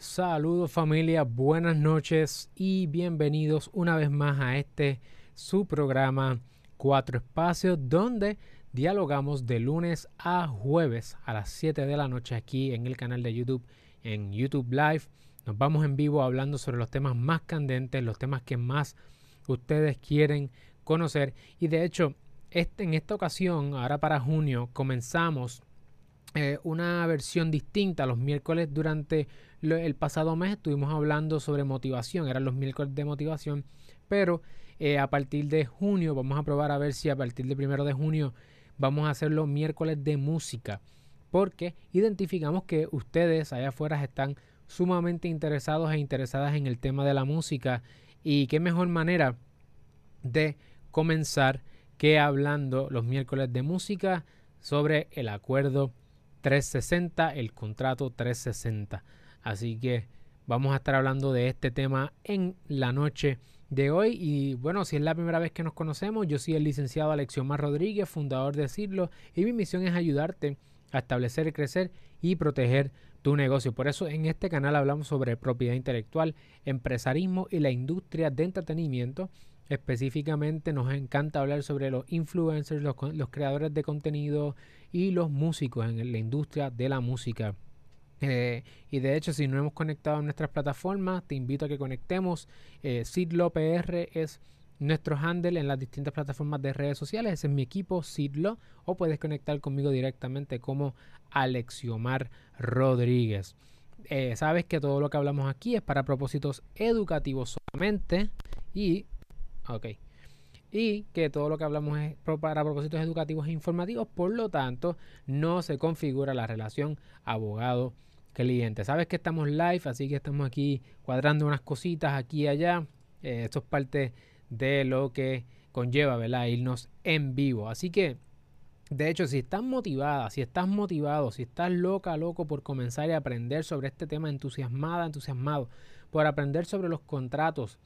Saludos familia, buenas noches y bienvenidos una vez más a este su programa Cuatro Espacios donde dialogamos de lunes a jueves a las 7 de la noche aquí en el canal de YouTube, en YouTube Live. Nos vamos en vivo hablando sobre los temas más candentes, los temas que más ustedes quieren conocer y de hecho este, en esta ocasión, ahora para junio, comenzamos eh, una versión distinta. Los miércoles durante el pasado mes estuvimos hablando sobre motivación, eran los miércoles de motivación, pero eh, a partir de junio vamos a probar a ver si a partir del primero de junio vamos a hacer los miércoles de música, porque identificamos que ustedes allá afuera están sumamente interesados e interesadas en el tema de la música y qué mejor manera de comenzar que hablando los miércoles de música sobre el acuerdo 360, el contrato 360. Así que vamos a estar hablando de este tema en la noche de hoy. Y bueno, si es la primera vez que nos conocemos, yo soy el licenciado Alexiomar Rodríguez, fundador de Cirlo, y mi misión es ayudarte a establecer, crecer y proteger tu negocio. Por eso en este canal hablamos sobre propiedad intelectual, empresarismo y la industria de entretenimiento. Específicamente nos encanta hablar sobre los influencers, los, los creadores de contenido y los músicos en la industria de la música. Eh, y de hecho, si no hemos conectado a nuestras plataformas, te invito a que conectemos. Eh, PR es nuestro handle en las distintas plataformas de redes sociales. Ese es mi equipo, Sidlo. O puedes conectar conmigo directamente como Alexiomar Rodríguez. Eh, sabes que todo lo que hablamos aquí es para propósitos educativos solamente. Y, ok y que todo lo que hablamos es para propósitos educativos e informativos, por lo tanto no se configura la relación abogado-cliente. Sabes que estamos live, así que estamos aquí cuadrando unas cositas aquí y allá. Eh, esto es parte de lo que conlleva, ¿verdad? Irnos en vivo. Así que, de hecho, si estás motivada, si estás motivado, si estás loca, loco por comenzar a aprender sobre este tema, entusiasmada, entusiasmado, por aprender sobre los contratos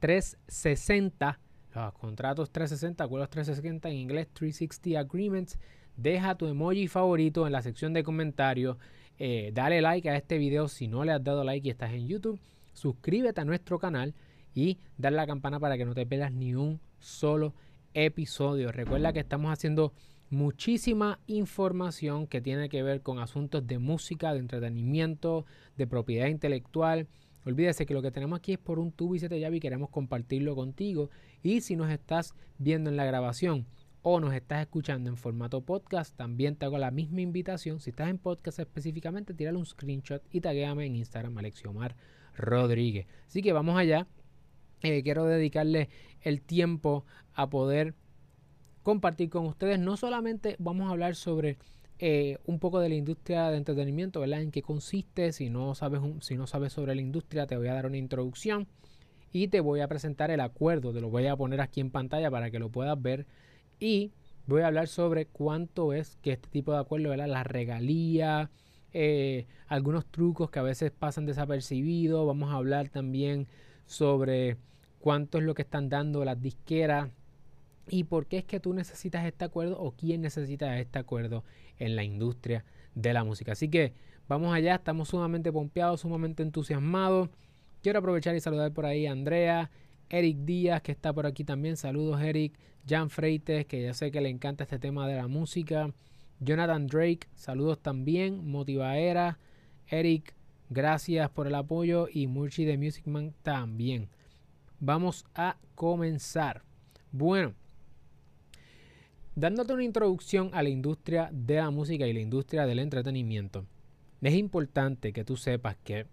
360 los contratos 360, acuerdos 360 en inglés, 360 Agreements. Deja tu emoji favorito en la sección de comentarios. Eh, dale like a este video si no le has dado like y estás en YouTube. Suscríbete a nuestro canal y dale la campana para que no te pierdas ni un solo episodio. Recuerda que estamos haciendo muchísima información que tiene que ver con asuntos de música, de entretenimiento, de propiedad intelectual Olvídese que lo que tenemos aquí es por un tubo y siete llaves y queremos compartirlo contigo. Y si nos estás viendo en la grabación o nos estás escuchando en formato podcast, también te hago la misma invitación. Si estás en podcast específicamente, tírale un screenshot y taguéame en Instagram Alexiomar Rodríguez. Así que vamos allá. Eh, quiero dedicarle el tiempo a poder compartir con ustedes. No solamente vamos a hablar sobre eh, un poco de la industria de entretenimiento, ¿verdad? En qué consiste. Si no, sabes si no sabes sobre la industria, te voy a dar una introducción y te voy a presentar el acuerdo. Te lo voy a poner aquí en pantalla para que lo puedas ver. Y voy a hablar sobre cuánto es que este tipo de acuerdo, ¿verdad? La regalía, eh, algunos trucos que a veces pasan desapercibidos. Vamos a hablar también sobre cuánto es lo que están dando las disqueras y por qué es que tú necesitas este acuerdo o quién necesita este acuerdo en la industria de la música. Así que vamos allá, estamos sumamente pompeados, sumamente entusiasmados. Quiero aprovechar y saludar por ahí a Andrea, Eric Díaz, que está por aquí también. Saludos, Eric. Jan Freites, que ya sé que le encanta este tema de la música. Jonathan Drake, saludos también. Motivaera, Eric, gracias por el apoyo. Y Murchi de Music Man también. Vamos a comenzar. Bueno, Dándote una introducción a la industria de la música y la industria del entretenimiento, es importante que tú sepas que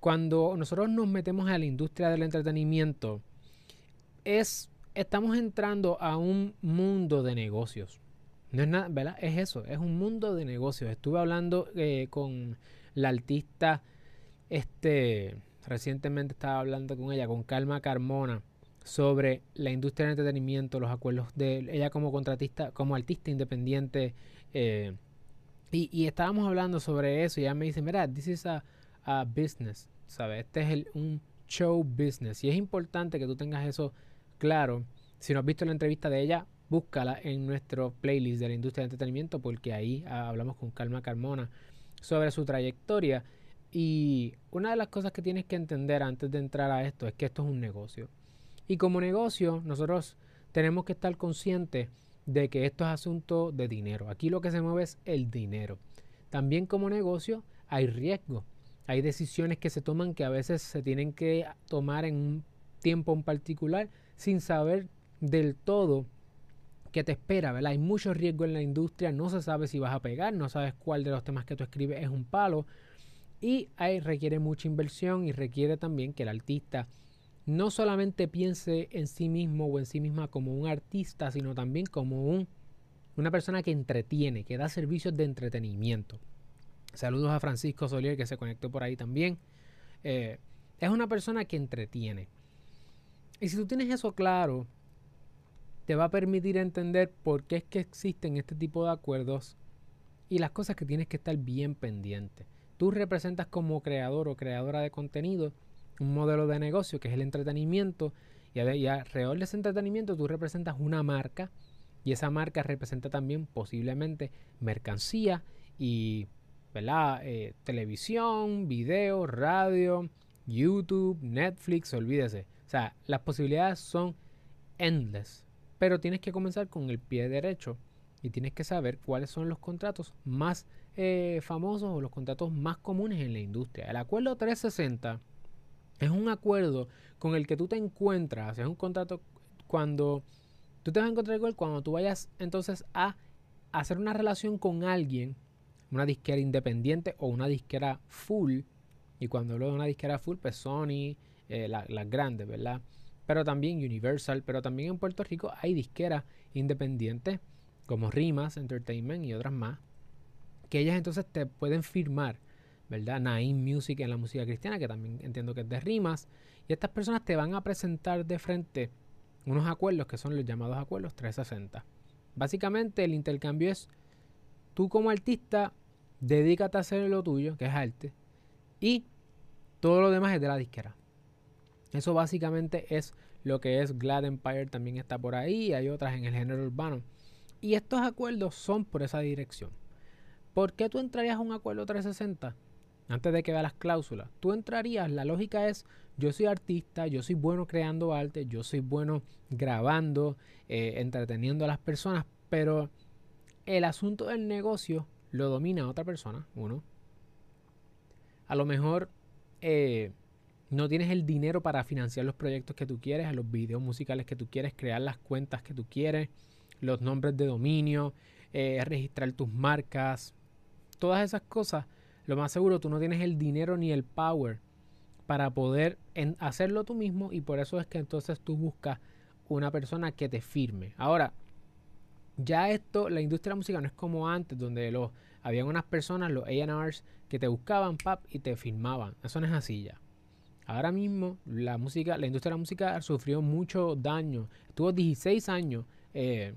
cuando nosotros nos metemos a la industria del entretenimiento, es, estamos entrando a un mundo de negocios. No es nada, ¿verdad? Es eso, es un mundo de negocios. Estuve hablando eh, con la artista, este, recientemente estaba hablando con ella, con Calma Carmona, sobre la industria del entretenimiento, los acuerdos de ella como contratista, como artista independiente. Eh, y, estábamos hablando sobre eso y ella me dice, mira, this is a, business, ¿sabes? Este es el, un show business. Y es importante que tú tengas eso claro. Si no has visto la entrevista de ella, búscala en nuestro playlist de la industria del entretenimiento porque ahí ah, hablamos con Calma Carmona sobre su trayectoria. Y una de las cosas que tienes que entender antes de entrar a esto es que esto es un negocio. Y como negocio, nosotros tenemos que estar conscientes de que esto es asunto de dinero. Aquí lo que se mueve es el dinero. También como negocio hay riesgo. Hay decisiones que se toman que a veces se tienen que tomar en un tiempo en particular sin saber del todo qué te espera, ¿verdad? Hay mucho riesgo en la industria, no se sabe si vas a pegar, no sabes cuál de los temas que tú escribes es un palo y ahí requiere mucha inversión y requiere también que el artista no solamente piense en sí mismo o en sí misma como un artista, sino también como un, una persona que entretiene, que da servicios de entretenimiento. Saludos a Francisco Solier que se conectó por ahí también. Eh, es una persona que entretiene. Y si tú tienes eso claro, te va a permitir entender por qué es que existen este tipo de acuerdos y las cosas que tienes que estar bien pendiente. Tú representas como creador o creadora de contenido un modelo de negocio que es el entretenimiento y, alrededor de ese entretenimiento tú representas una marca y esa marca representa también posiblemente mercancía y ¿verdad? Eh, televisión, video, radio, YouTube, Netflix, olvídese. O sea, las posibilidades son endless. Pero tienes que comenzar con el pie derecho y tienes que saber cuáles son los contratos más eh, famosos o los contratos más comunes en la industria. El acuerdo 360 es un acuerdo con el que tú te encuentras, es un contrato cuando tú te vas a encontrar con él cuando tú vayas entonces a hacer una relación con alguien una disquera independiente o una disquera full. Y cuando hablo de una disquera full, pues Sony, eh, las grandes, ¿verdad? Pero también Universal, pero también en Puerto Rico hay disqueras independientes como Rimas Entertainment y otras más, que ellas entonces te pueden firmar, ¿verdad? Naim Music en la música cristiana, que también entiendo que es de Rimas, y estas personas te van a presentar de frente unos acuerdos que son los llamados acuerdos 360. Básicamente el intercambio es tú como artista dedícate a hacer lo tuyo, que es arte, y todo lo demás es de la disquera. Eso básicamente es lo que es Glad Empire, también está por ahí, hay otras en el género urbano. Y estos acuerdos son por esa dirección. ¿Por qué tú entrarías a un acuerdo 360? Antes de que veas las cláusulas, tú entrarías, la lógica es, yo soy artista, yo soy bueno creando arte, yo soy bueno grabando, eh, entreteniendo a las personas, pero el asunto del negocio lo domina otra persona, uno. A lo mejor eh, no tienes el dinero para financiar los proyectos que tú quieres, los videos musicales que tú quieres, crear las cuentas que tú quieres, los nombres de dominio, eh, registrar tus marcas, todas esas cosas. Lo más seguro, tú no tienes el dinero ni el power para poder hacerlo tú mismo y por eso es que entonces tú buscas una persona que te firme. Ahora, ya esto, la industria de la música no es como antes, donde los, habían unas personas, los ARs, que te buscaban, pap, y te filmaban. Eso no es así ya. Ahora mismo, la música, la industria de la música sufrió mucho daño. Estuvo 16 años eh,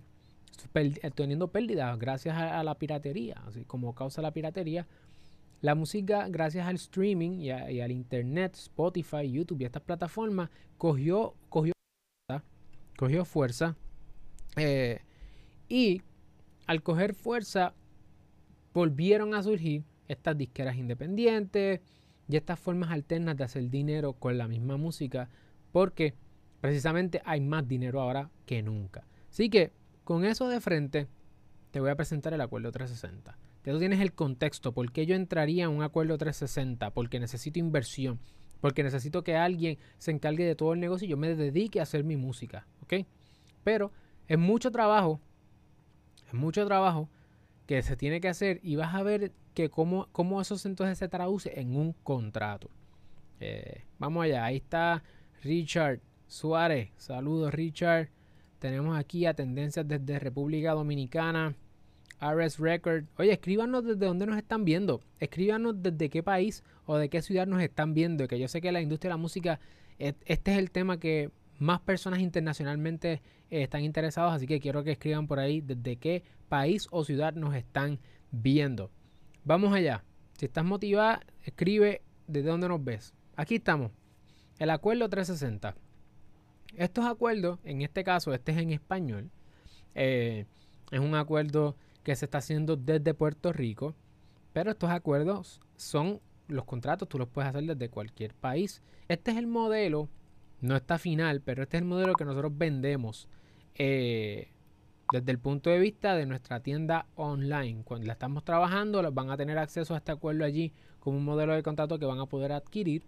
teniendo pérdidas gracias a, la piratería, así como causa la piratería. La música, gracias al streaming y, al internet, Spotify, YouTube y estas plataformas, cogió, cogió, cogió fuerza. Eh, y al coger fuerza, volvieron a surgir estas disqueras independientes y estas formas alternas de hacer dinero con la misma música, porque precisamente hay más dinero ahora que nunca. Así que con eso de frente, te voy a presentar el acuerdo 360. Tú tienes el contexto, por qué yo entraría en un acuerdo 360, porque necesito inversión, porque necesito que alguien se encargue de todo el negocio y yo me dedique a hacer mi música. Pero es mucho trabajo mucho trabajo que se tiene que hacer y vas a ver que cómo, cómo eso entonces se traduce en un contrato. Eh, vamos allá, ahí está Richard Suárez. Saludos Richard. Tenemos aquí a Tendencias desde República Dominicana. RS Record. Oye, escríbanos desde dónde nos están viendo. Escríbanos desde qué país o de qué ciudad nos están viendo. Que yo sé que la industria de la música, este es el tema que más personas internacionalmente están interesados, así que quiero que escriban por ahí desde qué país o ciudad nos están viendo. Vamos allá. Si estás motivada, escribe desde dónde nos ves. Aquí estamos. El acuerdo 360. Estos acuerdos, en este caso, este es en español. Eh, es un acuerdo que se está haciendo desde Puerto Rico. Pero estos acuerdos son los contratos tú los puedes hacer desde cualquier país. Este es el modelo, no está final, pero este es el modelo que nosotros vendemos eh, desde el punto de vista de nuestra tienda online. Cuando la estamos trabajando, van a tener acceso a este acuerdo allí como un modelo de contrato que van a poder adquirir.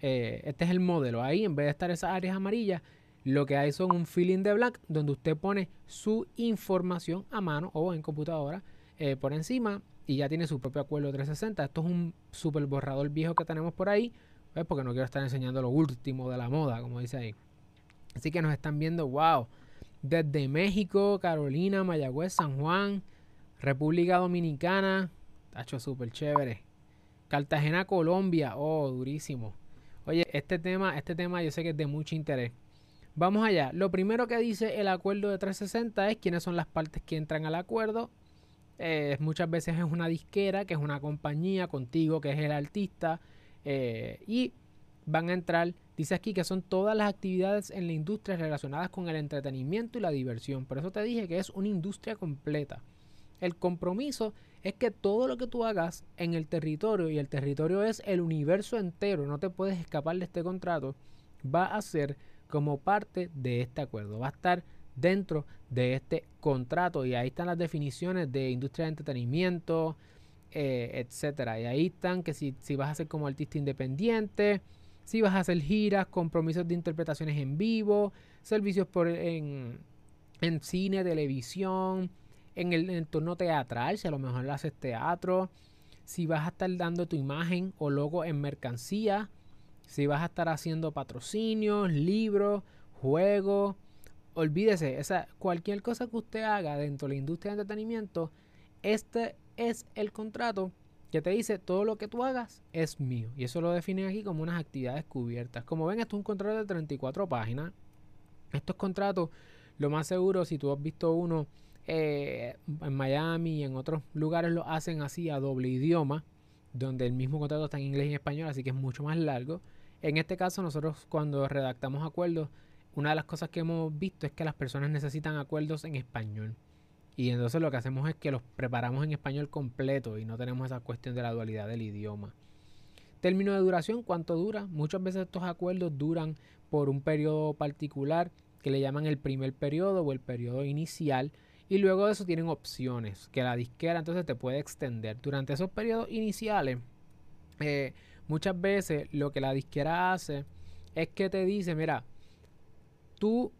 Eh, este es el modelo. Ahí, en vez de estar esas áreas amarillas, lo que hay son un filling de black donde usted pone su información a mano o en computadora eh, por encima y ya tiene su propio acuerdo 360. Esto es un super borrador viejo que tenemos por ahí, ¿ves? porque no quiero estar enseñando lo último de la moda, como dice ahí. Así que nos están viendo, wow, desde México, Carolina, Mayagüez, San Juan, República Dominicana, tacho súper chévere. Cartagena, Colombia, oh, durísimo. Oye, este tema, este tema yo sé que es de mucho interés. Vamos allá. Lo primero que dice el acuerdo de 360 es quiénes son las partes que entran al acuerdo. Eh, muchas veces es una disquera, que es una compañía contigo, que es el artista. Eh, y van a entrar, dice aquí que son todas las actividades en la industria relacionadas con el entretenimiento y la diversión. Por eso te dije que es una industria completa. El compromiso es que todo lo que tú hagas en el territorio, y el territorio es el universo entero, no te puedes escapar de este contrato, va a ser como parte de este acuerdo. Va a estar dentro de este contrato y ahí están las definiciones de industria de entretenimiento, eh, etcétera. Y ahí están que si, si vas a ser como artista independiente, si vas a hacer giras, compromisos de interpretaciones en vivo, servicios por en, en cine, televisión, en el entorno teatral, si a lo mejor haces teatro, si vas a estar dando tu imagen o logo en mercancía, si vas a estar haciendo patrocinios, libros, juegos, olvídese, esa, cualquier cosa que usted haga dentro de la industria de entretenimiento, este es el contrato que te dice todo lo que tú hagas es mío. Y eso lo definen aquí como unas actividades cubiertas. Como ven, esto es un contrato de 34 páginas. Estos contratos, lo más seguro, si tú has visto uno eh, en Miami y en otros lugares, lo hacen así a doble idioma, donde el mismo contrato está en inglés y en español, así que es mucho más largo. En este caso, nosotros cuando redactamos acuerdos, una de las cosas que hemos visto es que las personas necesitan acuerdos en español. Y entonces lo que hacemos es que los preparamos en español completo y no tenemos esa cuestión de la dualidad del idioma. Término de duración, ¿cuánto dura? Muchas veces estos acuerdos duran por un periodo particular que le llaman el primer periodo o el periodo inicial. Y luego de eso tienen opciones que la disquera entonces te puede extender. Durante esos periodos iniciales, eh, Muchas veces lo que la disquera hace es que te dice, mira, tú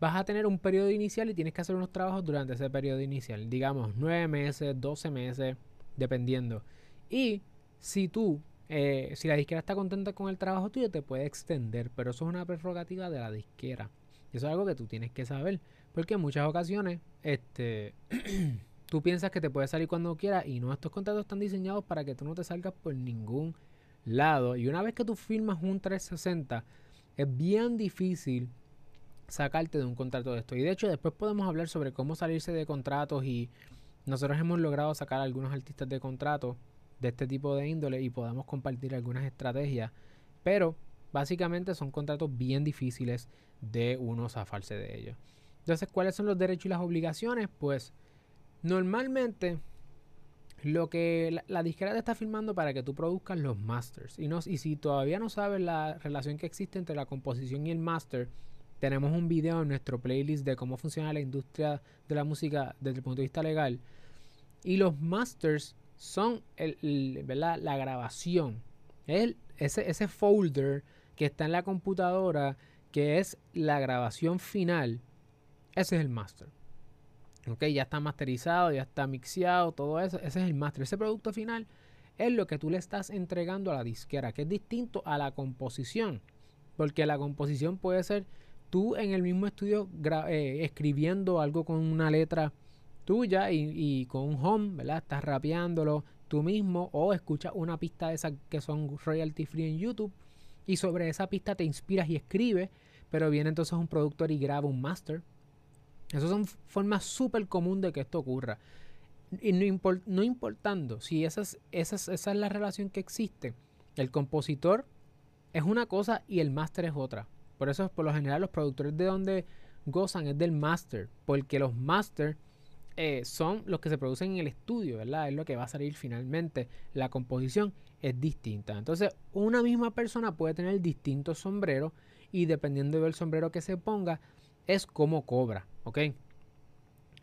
vas a tener un periodo inicial y tienes que hacer unos trabajos durante ese periodo inicial. Digamos, nueve meses, 12 meses, dependiendo. Y si tú, eh, si la disquera está contenta con el trabajo tuyo, te puede extender. Pero eso es una prerrogativa de la disquera. Eso es algo que tú tienes que saber. Porque en muchas ocasiones, este, tú piensas que te puede salir cuando quieras y no, estos contratos están diseñados para que tú no te salgas por ningún lado. Y una vez que tú firmas un 360, es bien difícil sacarte de un contrato de esto. Y de hecho, después podemos hablar sobre cómo salirse de contratos. Y nosotros hemos logrado sacar a algunos artistas de contratos de este tipo de índole y podemos compartir algunas estrategias. Pero básicamente son contratos bien difíciles de uno zafarse de ellos. Entonces, ¿cuáles son los derechos y las obligaciones? Pues normalmente lo que la, te está firmando para que tú produzcas los masters. Y, no, y si todavía no sabes la relación que existe entre la composición y el master, tenemos un video en nuestro playlist de cómo funciona la industria de la música desde el punto de vista legal. Y los masters son el, la grabación. El, ese, ese folder que está en la computadora, que es la grabación final, ese es el master. Ok, ya está masterizado, ya está mixeado, todo eso. Ese es el master. Ese producto final es lo que tú le estás entregando a la disquera, que es distinto a la composición. Porque la composición puede ser tú en el mismo estudio eh, escribiendo algo con una letra tuya y, con un home, ¿verdad? Estás rapeándolo tú mismo o escuchas una pista de esas que son royalty free en YouTube y sobre esa pista te inspiras y escribes, pero viene entonces un productor y graba un master esas son formas súper comunes de que esto ocurra. Y no, importando si esa es la relación que existe, el compositor es una cosa y el máster es otra. Por eso, por lo general, los productores de donde gozan es del máster, porque los máster eh, son los que se producen en el estudio, ¿verdad? Es lo que va a salir finalmente. La composición es distinta. Entonces, una misma persona puede tener distintos sombreros y dependiendo del sombrero que se ponga, es como cobra, ¿ok?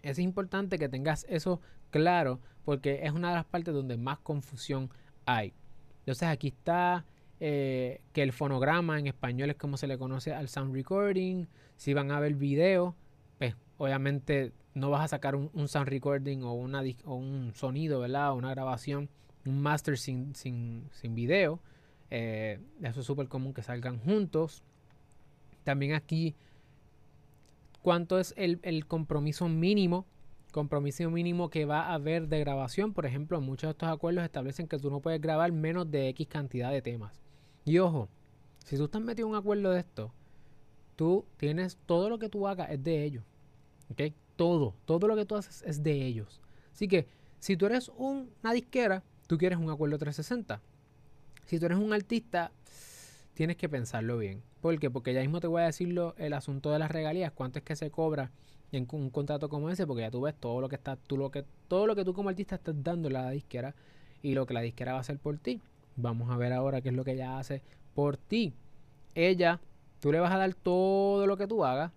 Es importante que tengas eso claro porque es una de las partes donde más confusión hay. Entonces aquí está eh, que el fonograma en español es como se le conoce al sound recording. Si van a ver video, pues obviamente no vas a sacar un, sound recording o, un sonido, ¿verdad? Una grabación, un master sin, sin, video. Eh, eso es súper común que salgan juntos. También aquí, ¿cuánto es el, el compromiso mínimo compromiso mínimo que va a haber de grabación. Por ejemplo, muchos de estos acuerdos establecen que tú no puedes grabar menos de X cantidad de temas. Y ojo, si tú estás metido en un acuerdo de esto, tú tienes todo lo que tú hagas es de ellos. Todo, todo lo que tú haces es de ellos. Así que si tú eres una disquera, tú quieres un acuerdo 360. Si tú eres un artista, tienes que pensarlo bien. ¿Por qué? Porque ya mismo te voy a decirlo el asunto de las regalías, cuánto es que se cobra en un contrato como ese, porque ya tú ves todo lo que está, tú lo que, todo lo que tú como artista estás dando a la disquera y lo que la disquera va a hacer por ti. Vamos a ver ahora qué es lo que ella hace por ti. Ella, tú le vas a dar todo lo que tú hagas.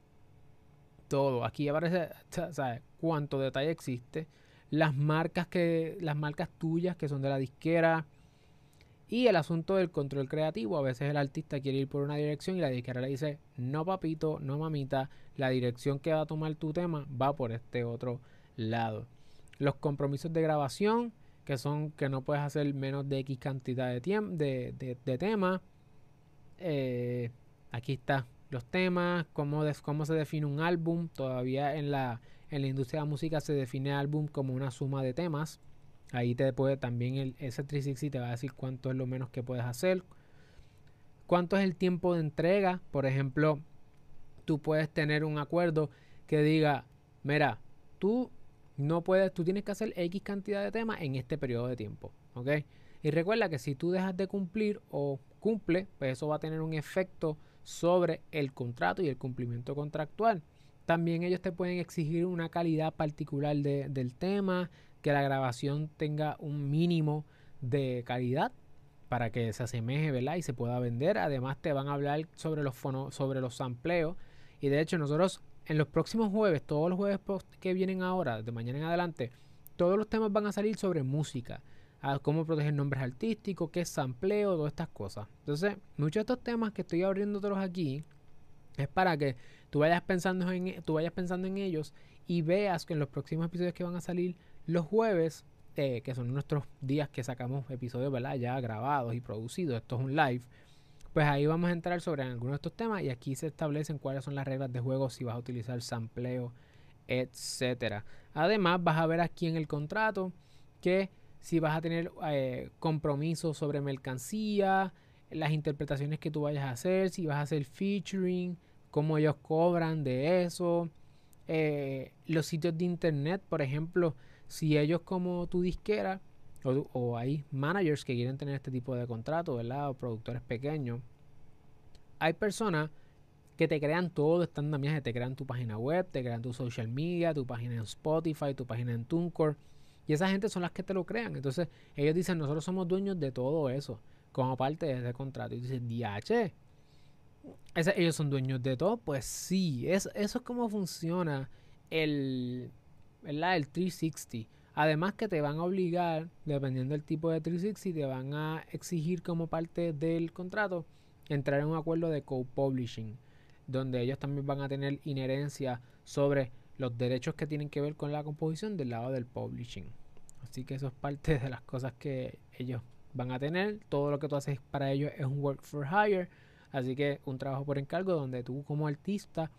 Todo. Aquí aparece, ¿sabes? Cuánto detalle existe. Las marcas que, las marcas tuyas que son de la disquera y el asunto del control creativo, a veces el artista quiere ir por una dirección y la disquera le dice, no papito, no mamita, la dirección que va a tomar tu tema va por este otro lado. Los compromisos de grabación, que son que no puedes hacer menos de X cantidad de, de, de, temas. Eh, aquí está los temas, cómo, cómo se define un álbum. Todavía en la, en la industria de la música se define álbum como una suma de temas. Ahí te puede también el S360 te va a decir cuánto es lo menos que puedes hacer. Cuánto es el tiempo de entrega. Por ejemplo, tú puedes tener un acuerdo que diga, mira, tú no puedes, tú tienes que hacer X cantidad de temas en este periodo de tiempo. ¿Ok? Y recuerda que si tú dejas de cumplir o cumple, pues eso va a tener un efecto sobre el contrato y el cumplimiento contractual. También ellos te pueden exigir una calidad particular del tema, que la grabación tenga un mínimo de calidad para que se asemeje, ¿verdad? Y se pueda vender. Además te van a hablar sobre los fonos, sobre los sampleos. Y de hecho nosotros en los próximos jueves, todos los jueves que vienen ahora, de mañana en adelante, todos los temas van a salir sobre música. cómo proteger nombres artísticos, qué es sampleo, todas estas cosas. Entonces, muchos de estos temas que estoy abriéndotelos aquí es para que tú vayas pensando en, tú vayas pensando en ellos y veas que en los próximos episodios que van a salir los jueves, eh, que son nuestros días que sacamos episodios, ¿verdad? Ya grabados y producidos, esto es un live, pues ahí vamos a entrar sobre algunos de estos temas y aquí se establecen cuáles son las reglas de juego, si vas a utilizar sampleo, etcétera. Además, vas a ver aquí en el contrato que si vas a tener eh, compromisos sobre mercancía, las interpretaciones que tú vayas a hacer, si vas a hacer featuring, cómo ellos cobran de eso, eh, los sitios de internet, por ejemplo, si ellos como tu disquera o, hay managers que quieren tener este tipo de contrato, ¿verdad? O productores pequeños, hay personas que te crean todo este andamiaje, te crean tu página web, te crean tu social media, tu página en Spotify, tu página en TuneCore. Y esa gente son las que te lo crean. Entonces ellos dicen, nosotros somos dueños de todo eso, como parte de ese contrato. Y dices, DH, ellos son dueños de todo. Pues sí, eso es como funciona el. El 360. Además que te van a obligar, dependiendo del tipo de 360, te van a exigir como parte del contrato entrar en un acuerdo de co-publishing, donde ellos también van a tener inherencia sobre los derechos que tienen que ver con la composición del lado del publishing. Así que eso es parte de las cosas que ellos van a tener. Todo lo que tú haces para ellos es un work for hire. Así que un trabajo por encargo donde tú como artista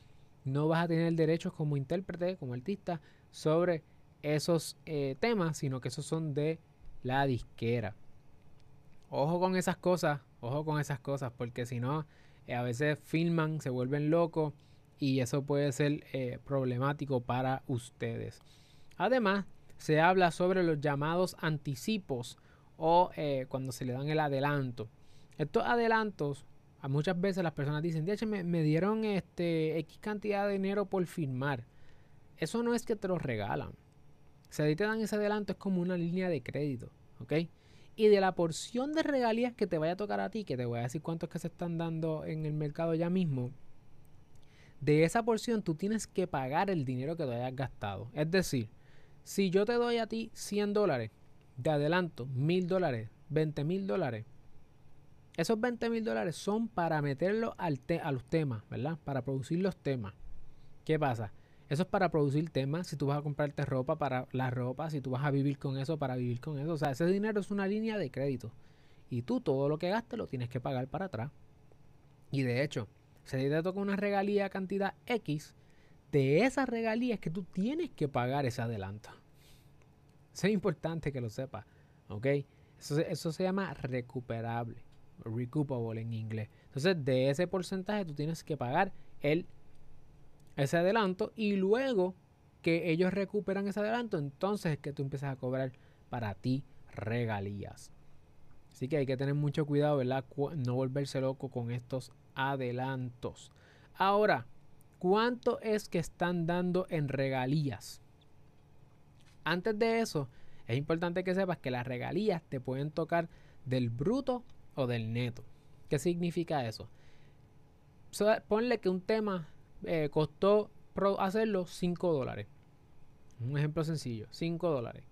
no vas a tener derechos como intérprete, como artista, sobre esos eh, temas, sino que esos son de la disquera. Ojo con esas cosas, ojo con esas cosas, porque si no, eh, a veces filman, se vuelven locos y eso puede ser eh, problemático para ustedes. Además, se habla sobre los llamados anticipos o cuando se le dan el adelanto. Estos adelantos, a muchas veces las personas dicen, de hecho me, me dieron este X cantidad de dinero por filmar eso no es que te lo regalan. Si a ti te dan ese adelanto es como una línea de crédito, ¿ok? Y de la porción de regalías que te vaya a tocar a ti, que te voy a decir cuántos que se están dando en el mercado ya mismo, de esa porción tú tienes que pagar el dinero que te hayas gastado. Es decir, si yo te doy a ti 100 dólares de adelanto, 1000 dólares, 20 mil dólares, esos 20 mil dólares son para meterlo al a los temas, ¿verdad? Para producir los temas. ¿Qué pasa? Eso es para producir temas, si tú vas a comprarte ropa para la ropa, si tú vas a vivir con eso para vivir con eso. O sea, ese dinero es una línea de crédito. Y tú todo lo que gastes lo tienes que pagar para atrás. Y de hecho, si te toca una regalía cantidad X, de esa regalía es que tú tienes que pagar ese adelanto. Eso es importante que lo sepas. ¿Ok? Eso, eso se llama recuperable. Recoupable en inglés. Entonces, de ese porcentaje tú tienes que pagar el ese adelanto y luego que ellos recuperan ese adelanto, entonces es que tú empiezas a cobrar para ti regalías. Así que hay que tener mucho cuidado, ¿verdad? No volverse loco con estos adelantos. Ahora, ¿cuánto es que están dando en regalías? Antes de eso, es importante que sepas que las regalías te pueden tocar del bruto o del neto. ¿Qué significa eso? ponle que un tema eh, costó hacerlo 5 dólares. Un ejemplo sencillo, 5 dólares.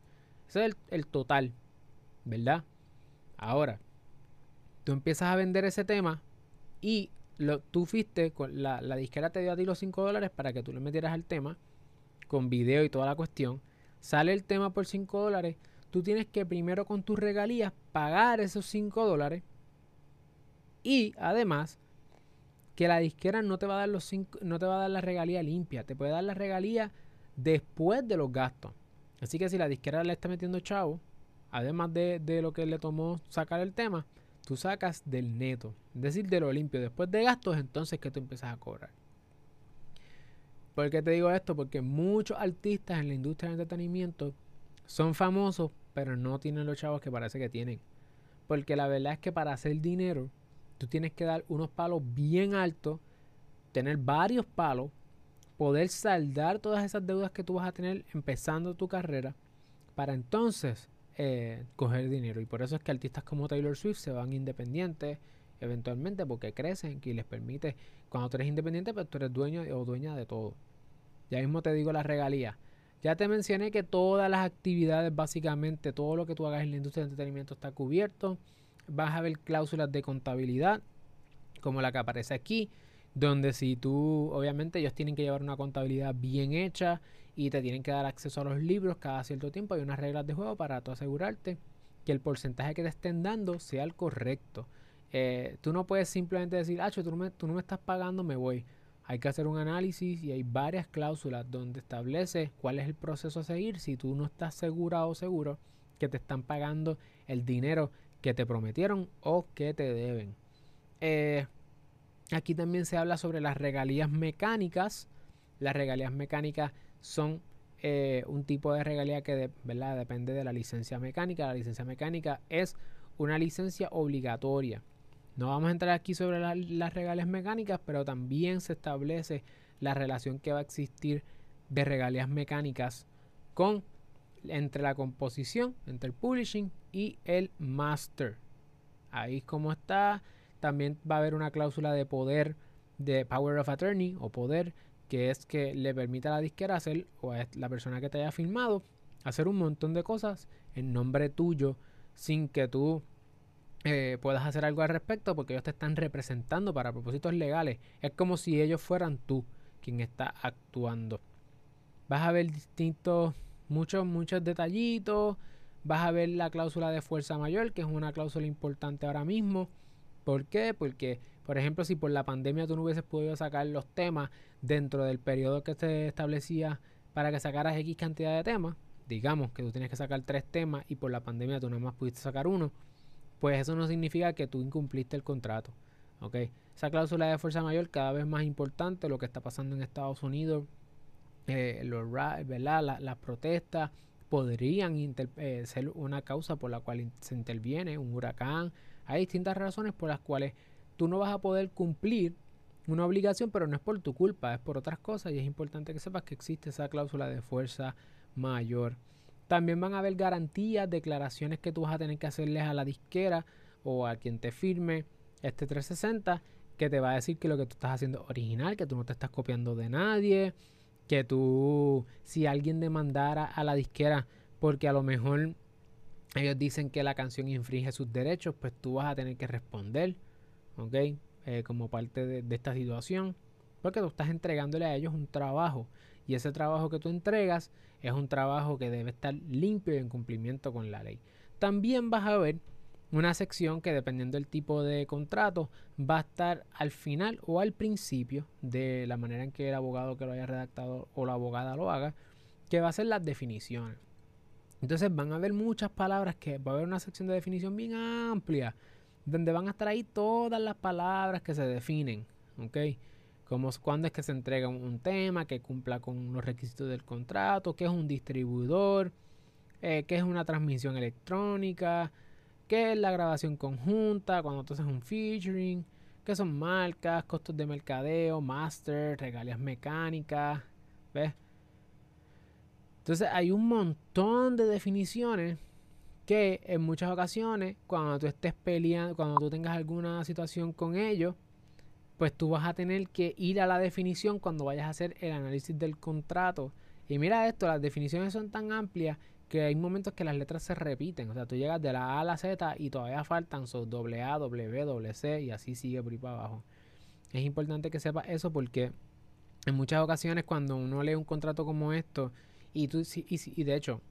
Ese es el, total, ¿verdad? Ahora, tú empiezas a vender ese tema y lo, tú fuiste, con la, la disquera te dio a ti los 5 dólares para que tú le metieras al tema, con video y toda la cuestión. Sale el tema por 5 dólares. Tú tienes que primero con tus regalías pagar esos 5 dólares. Y además que la disquera no te va a dar los cinco, no te va a dar la regalía limpia, te puede dar la regalía después de los gastos. Así que si la disquera le está metiendo chavo, además de, lo que le tomó sacar el tema, tú sacas del neto, es decir, de lo limpio. Después de gastos, entonces que tú empiezas a cobrar. ¿Por qué te digo esto? Porque muchos artistas en la industria del entretenimiento son famosos, pero no tienen los chavos que parece que tienen. Porque la verdad es que para hacer dinero, tú tienes que dar unos palos bien altos, tener varios palos, poder saldar todas esas deudas que tú vas a tener empezando tu carrera, para entonces eh, coger dinero. Y por eso es que artistas como Taylor Swift se van independientes eventualmente porque crecen y les permite, cuando tú eres independiente, pues tú eres dueño o dueña de todo. Ya mismo te digo la regalía. Ya te mencioné que todas las actividades, básicamente todo lo que tú hagas en la industria de entretenimiento está cubierto vas a ver cláusulas de contabilidad, como la que aparece aquí, donde si tú, obviamente ellos tienen que llevar una contabilidad bien hecha y te tienen que dar acceso a los libros cada cierto tiempo, hay unas reglas de juego para tú asegurarte que el porcentaje que te estén dando sea el correcto. Eh, tú no puedes simplemente decir, ah, tú no, me, tú no me estás pagando, me voy. Hay que hacer un análisis y hay varias cláusulas donde establece cuál es el proceso a seguir si tú no estás segura o seguro que te están pagando el dinero que te prometieron o que te deben. Eh, aquí también se habla sobre las regalías mecánicas. Las regalías mecánicas son eh, un tipo de regalía que ¿verdad? depende de la licencia mecánica. La licencia mecánica es una licencia obligatoria. No vamos a entrar aquí sobre las regalías mecánicas, pero también se establece la relación que va a existir de regalías mecánicas con entre la composición, entre el publishing y el master. Ahí como está. También va a haber una cláusula de poder de Power of Attorney o poder que es que le permita a la disquera hacer o a la persona que te haya filmado hacer un montón de cosas en nombre tuyo sin que tú eh, puedas hacer algo al respecto porque ellos te están representando para propósitos legales. Es como si ellos fueran tú quien está actuando. Vas a ver distintos muchos, muchos detallitos. Vas a ver la cláusula de fuerza mayor, que es una cláusula importante ahora mismo. ¿Por qué? Porque, por ejemplo, si por la pandemia tú no hubieses podido sacar los temas dentro del periodo que se establecía para que sacaras X cantidad de temas, digamos que tú tienes que sacar tres temas y por la pandemia tú nada más pudiste sacar uno, pues eso no significa que tú incumpliste el contrato. ¿ok? Esa cláusula de fuerza mayor cada vez más importante, lo que está pasando en Estados Unidos eh, los, ¿verdad? las protestas podrían eh, ser una causa por la cual se interviene un huracán. Hay distintas razones por las cuales tú no vas a poder cumplir una obligación, pero no es por tu culpa, es por otras cosas y es importante que sepas que existe esa cláusula de fuerza mayor. También van a haber garantías, declaraciones que tú vas a tener que hacerles a la disquera o a quien te firme este 360 que te va a decir que lo que tú estás haciendo es original, que tú no te estás copiando de nadie, que tú, si alguien demandara a la disquera porque a lo mejor ellos dicen que la canción infringe sus derechos, pues tú vas a tener que responder, ¿ok? Eh, como parte de, esta situación, porque tú estás entregándole a ellos un trabajo y ese trabajo que tú entregas es un trabajo que debe estar limpio y en cumplimiento con la ley. También vas a ver una sección que dependiendo del tipo de contrato va a estar al final o al principio de la manera en que el abogado que lo haya redactado o la abogada lo haga, que va a ser las definiciones. Entonces van a haber muchas palabras que va a haber una sección de definición bien amplia, donde van a estar ahí todas las palabras que se definen, ¿ok? Como cuándo es que se entrega un, tema que cumpla con los requisitos del contrato, qué es un distribuidor, eh, qué es una transmisión electrónica, qué es la grabación conjunta, cuando tú haces un featuring, qué son marcas, costos de mercadeo, master, regalías mecánicas, ¿ves? Entonces hay un montón de definiciones que en muchas ocasiones, cuando tú estés peleando, cuando tú tengas alguna situación con ellos, pues tú vas a tener que ir a la definición cuando vayas a hacer el análisis del contrato. Y mira esto, las definiciones son tan amplias que hay momentos que las letras se repiten. O sea, tú llegas de la A a la Z y todavía faltan sus doble A, W, doble C y así sigue por ahí para abajo. Es importante que sepas eso porque en muchas ocasiones cuando uno lee un contrato como esto y, tú, y, de hecho,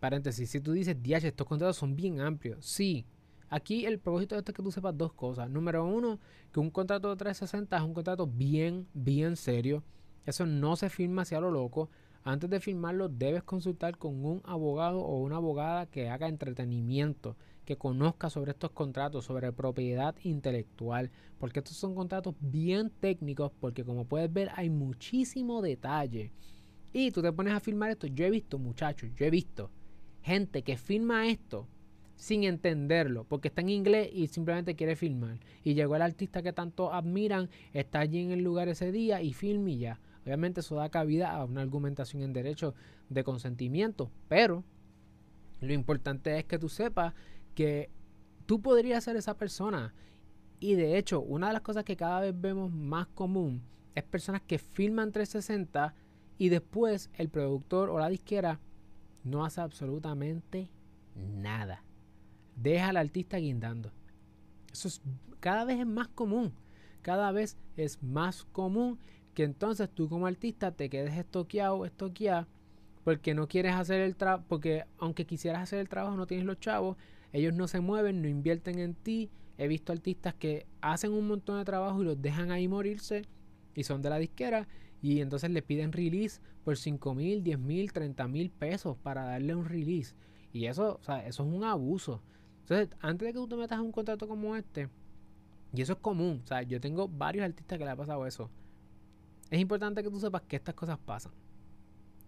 paréntesis, si tú dices, DH, estos contratos son bien amplios, sí. Aquí el propósito de esto es que tú sepas dos cosas. Número uno, que un contrato de 360 es un contrato bien, bien serio. Eso no se firma hacia lo loco. Antes de firmarlo debes consultar con un abogado o una abogada que haga entretenimiento, que conozca sobre estos contratos, sobre propiedad intelectual, porque estos son contratos bien técnicos, porque como puedes ver hay muchísimo detalle y tú te pones a firmar esto. Yo he visto, muchachos, yo he visto gente que firma esto sin entenderlo, porque está en inglés y simplemente quiere filmar. Y llegó el artista que tanto admiran, está allí en el lugar ese día y filma y ya. Obviamente eso da cabida a una argumentación en derecho de consentimiento, pero lo importante es que tú sepas que tú podrías ser esa persona. Y de hecho, una de las cosas que cada vez vemos más común es personas que filman 360 y después el productor o la disquera no hace absolutamente nada. Deja al artista guindando. Eso es, cada vez es más común. Cada vez es más común que entonces tú como artista te quedes estoqueado, estoqueado, porque no quieres hacer el trabajo, porque aunque quisieras hacer el trabajo no tienes los chavos, ellos no se mueven, no invierten en ti. He visto artistas que hacen un montón de trabajo y los dejan ahí morirse y son de la disquera y entonces le piden release por 5 mil, 10 mil, 30 mil pesos para darle un release. Y eso, o sea, eso es un abuso. Entonces, antes de que tú te metas en un contrato como este, y eso es común, o sea, yo tengo varios artistas que le ha pasado eso. Es importante que tú sepas que estas cosas pasan.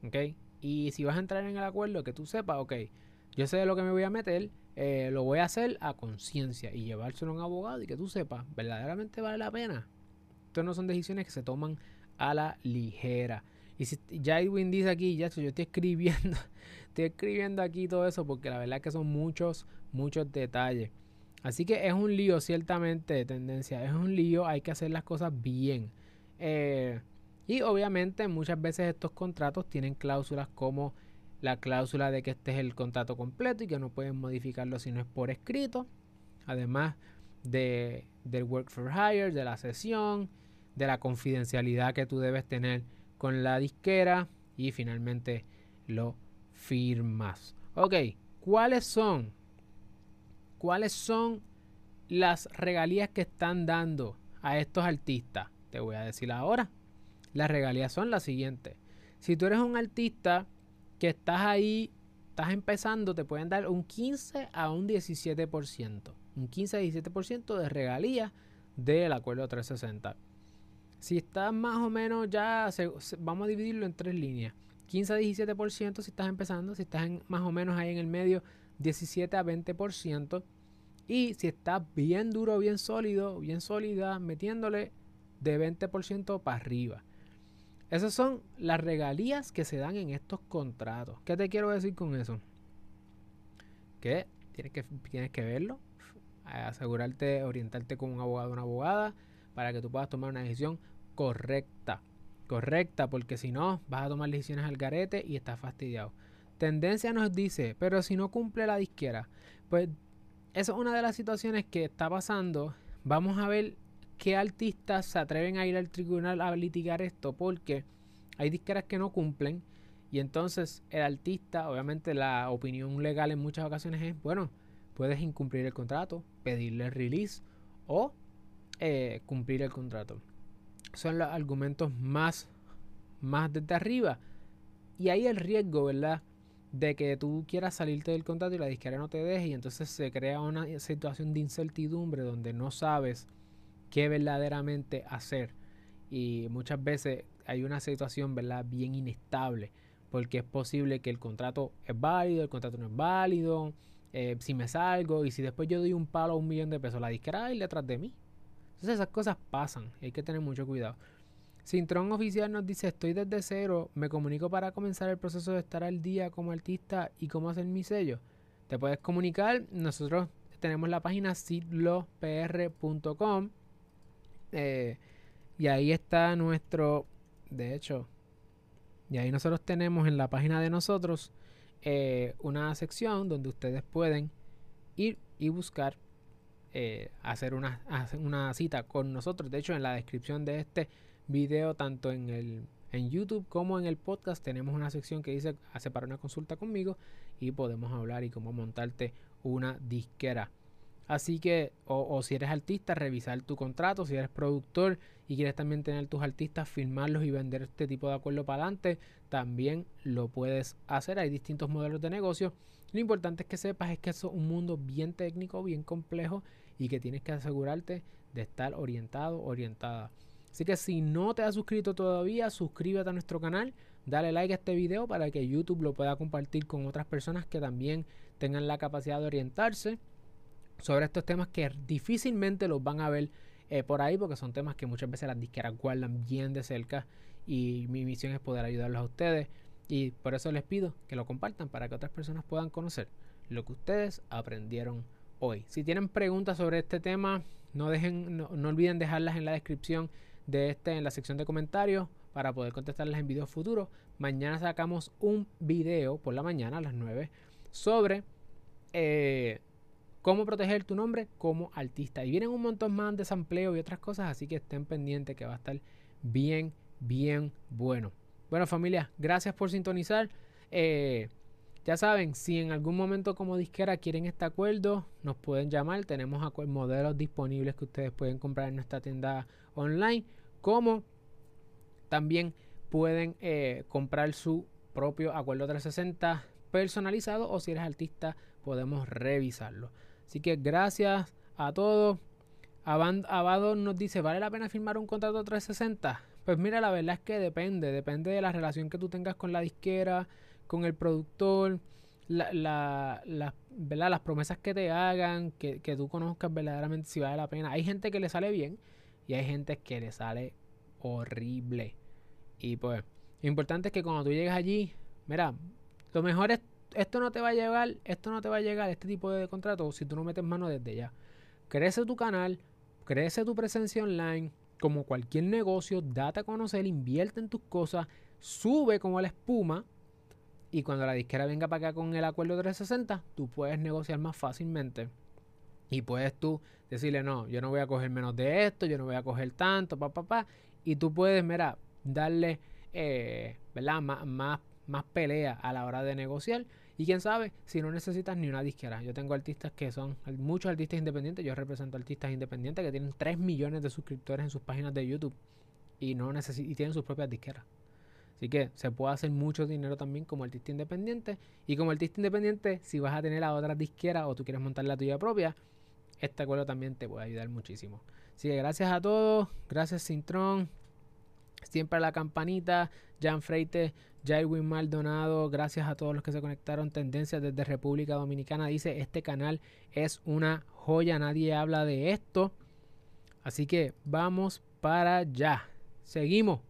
¿Ok? Y si vas a entrar en el acuerdo, que tú sepas, ok, yo sé de lo que me voy a meter, eh, lo voy a hacer a conciencia y llevárselo a un abogado y que tú sepas, verdaderamente vale la pena. Estas no son decisiones que se toman a la ligera. Y si ya Edwin dice aquí, ya yo estoy escribiendo, estoy escribiendo aquí todo eso porque la verdad es que son muchos, muchos detalles. Así que es un lío, ciertamente, de tendencia. Es un lío, hay que hacer las cosas bien. Eh, y obviamente muchas veces estos contratos tienen cláusulas como la cláusula de que este es el contrato completo y que no pueden modificarlo si no es por escrito. Además de, del work for hire, de la sesión, de la confidencialidad que tú debes tener con la disquera y finalmente lo firmas. Ok, ¿cuáles son? ¿Cuáles son las regalías que están dando a estos artistas? Te voy a decir ahora. Las regalías son las siguientes. Si tú eres un artista que estás ahí, estás empezando, te pueden dar un 15 a un 17%. Un 15 a 17% de regalías del acuerdo 360. Si estás más o menos ya, vamos a dividirlo en tres líneas. 15 a 17% si estás empezando, si estás más o menos ahí en el medio, 17 a 20%. Y si estás bien duro, bien sólido, bien sólida, metiéndole de 20% para arriba. Esas son las regalías que se dan en estos contratos. ¿Qué te quiero decir con eso? Que tienes que, tienes que verlo, asegurarte, orientarte con un abogado o una abogada para que tú puedas tomar una decisión correcta. Correcta, porque si no, vas a tomar decisiones al garete y estás fastidiado. Tendencia nos dice, pero si no cumple la disquera, pues esa es una de las situaciones que está pasando. Vamos a ver qué artistas se atreven a ir al tribunal a litigar esto, porque hay disqueras que no cumplen. Y entonces el artista, obviamente la opinión legal en muchas ocasiones es, bueno, puedes incumplir el contrato, pedirle release o eh, cumplir el contrato. Son los argumentos más, más desde arriba. Y hay el riesgo, ¿verdad? De que tú quieras salirte del contrato y la disquera no te deje y entonces se crea una situación de incertidumbre donde no sabes qué verdaderamente hacer. Y muchas veces hay una situación, ¿verdad? Bien inestable porque es posible que el contrato es válido, el contrato no es válido, eh, si me salgo y si después yo doy un palo a un millón de pesos, la disquera ir detrás de mí. Entonces esas cosas pasan, hay que tener mucho cuidado. Sintron Oficial nos dice, estoy desde cero, me comunico para comenzar el proceso de estar al día como artista y cómo hacer mi sello. Te puedes comunicar, nosotros tenemos la página sitlopr.com eh, y ahí está nuestro, de hecho, y ahí nosotros tenemos en la página de nosotros eh, una sección donde ustedes pueden ir y buscar eh, hacer, una, una cita con nosotros. De hecho, en la descripción de este video, tanto en el en YouTube como en el podcast, tenemos una sección que dice hace para una consulta conmigo y podemos hablar y cómo montarte una disquera. Así que, o, si eres artista, revisar tu contrato. Si eres productor y quieres también tener tus artistas, firmarlos y vender este tipo de acuerdo para adelante, también lo puedes hacer. Hay distintos modelos de negocio. Lo importante es que sepas es que eso es un mundo bien técnico, bien complejo y que tienes que asegurarte de estar orientado, orientada. Así que si no te has suscrito todavía, suscríbete a nuestro canal, dale like a este video para que YouTube lo pueda compartir con otras personas que también tengan la capacidad de orientarse sobre estos temas que difícilmente los van a ver eh, por ahí porque son temas que muchas veces las disqueras guardan bien de cerca y mi misión es poder ayudarlos a ustedes y por eso les pido que lo compartan para que otras personas puedan conocer lo que ustedes aprendieron hoy. Si tienen preguntas sobre este tema, no, dejen, no, olviden dejarlas en la descripción de este, en la sección de comentarios para poder contestarlas en videos futuros. Mañana sacamos un video por la mañana a las 9 sobre eh, cómo proteger tu nombre como artista. Y vienen un montón más de sampleo y otras cosas, así que estén pendientes que va a estar bien, bien bueno. Bueno familia, gracias por sintonizar. Eh, ya saben, si en algún momento como disquera quieren este acuerdo, nos pueden llamar. Tenemos modelos disponibles que ustedes pueden comprar en nuestra tienda online, como también pueden eh, comprar su propio acuerdo 360 personalizado o si eres artista podemos revisarlo. Así que gracias a todos. Abado nos dice, ¿vale la pena firmar un contrato 360? Pues mira, la verdad es que depende, depende de la relación que tú tengas con la disquera, con el productor, la, la, ¿verdad? las promesas que te hagan, que, que tú conozcas verdaderamente si vale la pena. Hay gente que le sale bien y hay gente que le sale horrible. Y pues, lo importante es que cuando tú llegas allí, mira, lo mejor es esto no te va a llegar, esto no te va a llegar, este tipo de contrato, si tú no metes mano desde ya. Crece tu canal, crece tu presencia online, como cualquier negocio, date a conocer, invierte en tus cosas, sube como la espuma. Y cuando la disquera venga para acá con el acuerdo 360, tú puedes negociar más fácilmente. Y puedes tú decirle, no, yo no voy a coger menos de esto, yo no voy a coger tanto, pa, pa, pa. Y tú puedes, mira, darle, eh, ¿verdad? Más, más, más pelea a la hora de negociar y quién sabe si no necesitas ni una disquera. Yo tengo artistas que son muchos artistas independientes. Yo represento artistas independientes que tienen 3 millones de suscriptores en sus páginas de YouTube y, no y tienen sus propias disqueras. Así que se puede hacer mucho dinero también como artista independiente. Y como artista independiente, si vas a tener a otras disqueras o tú quieres montar la tuya propia, este acuerdo también te puede ayudar muchísimo. Así que gracias a todos. Gracias Sintron. Siempre a la campanita. Jan Freite. Jaywin Maldonado, gracias a todos los que se conectaron. Tendencias desde República Dominicana dice: Este canal es una joya, nadie habla de esto. Así que vamos para allá. Seguimos.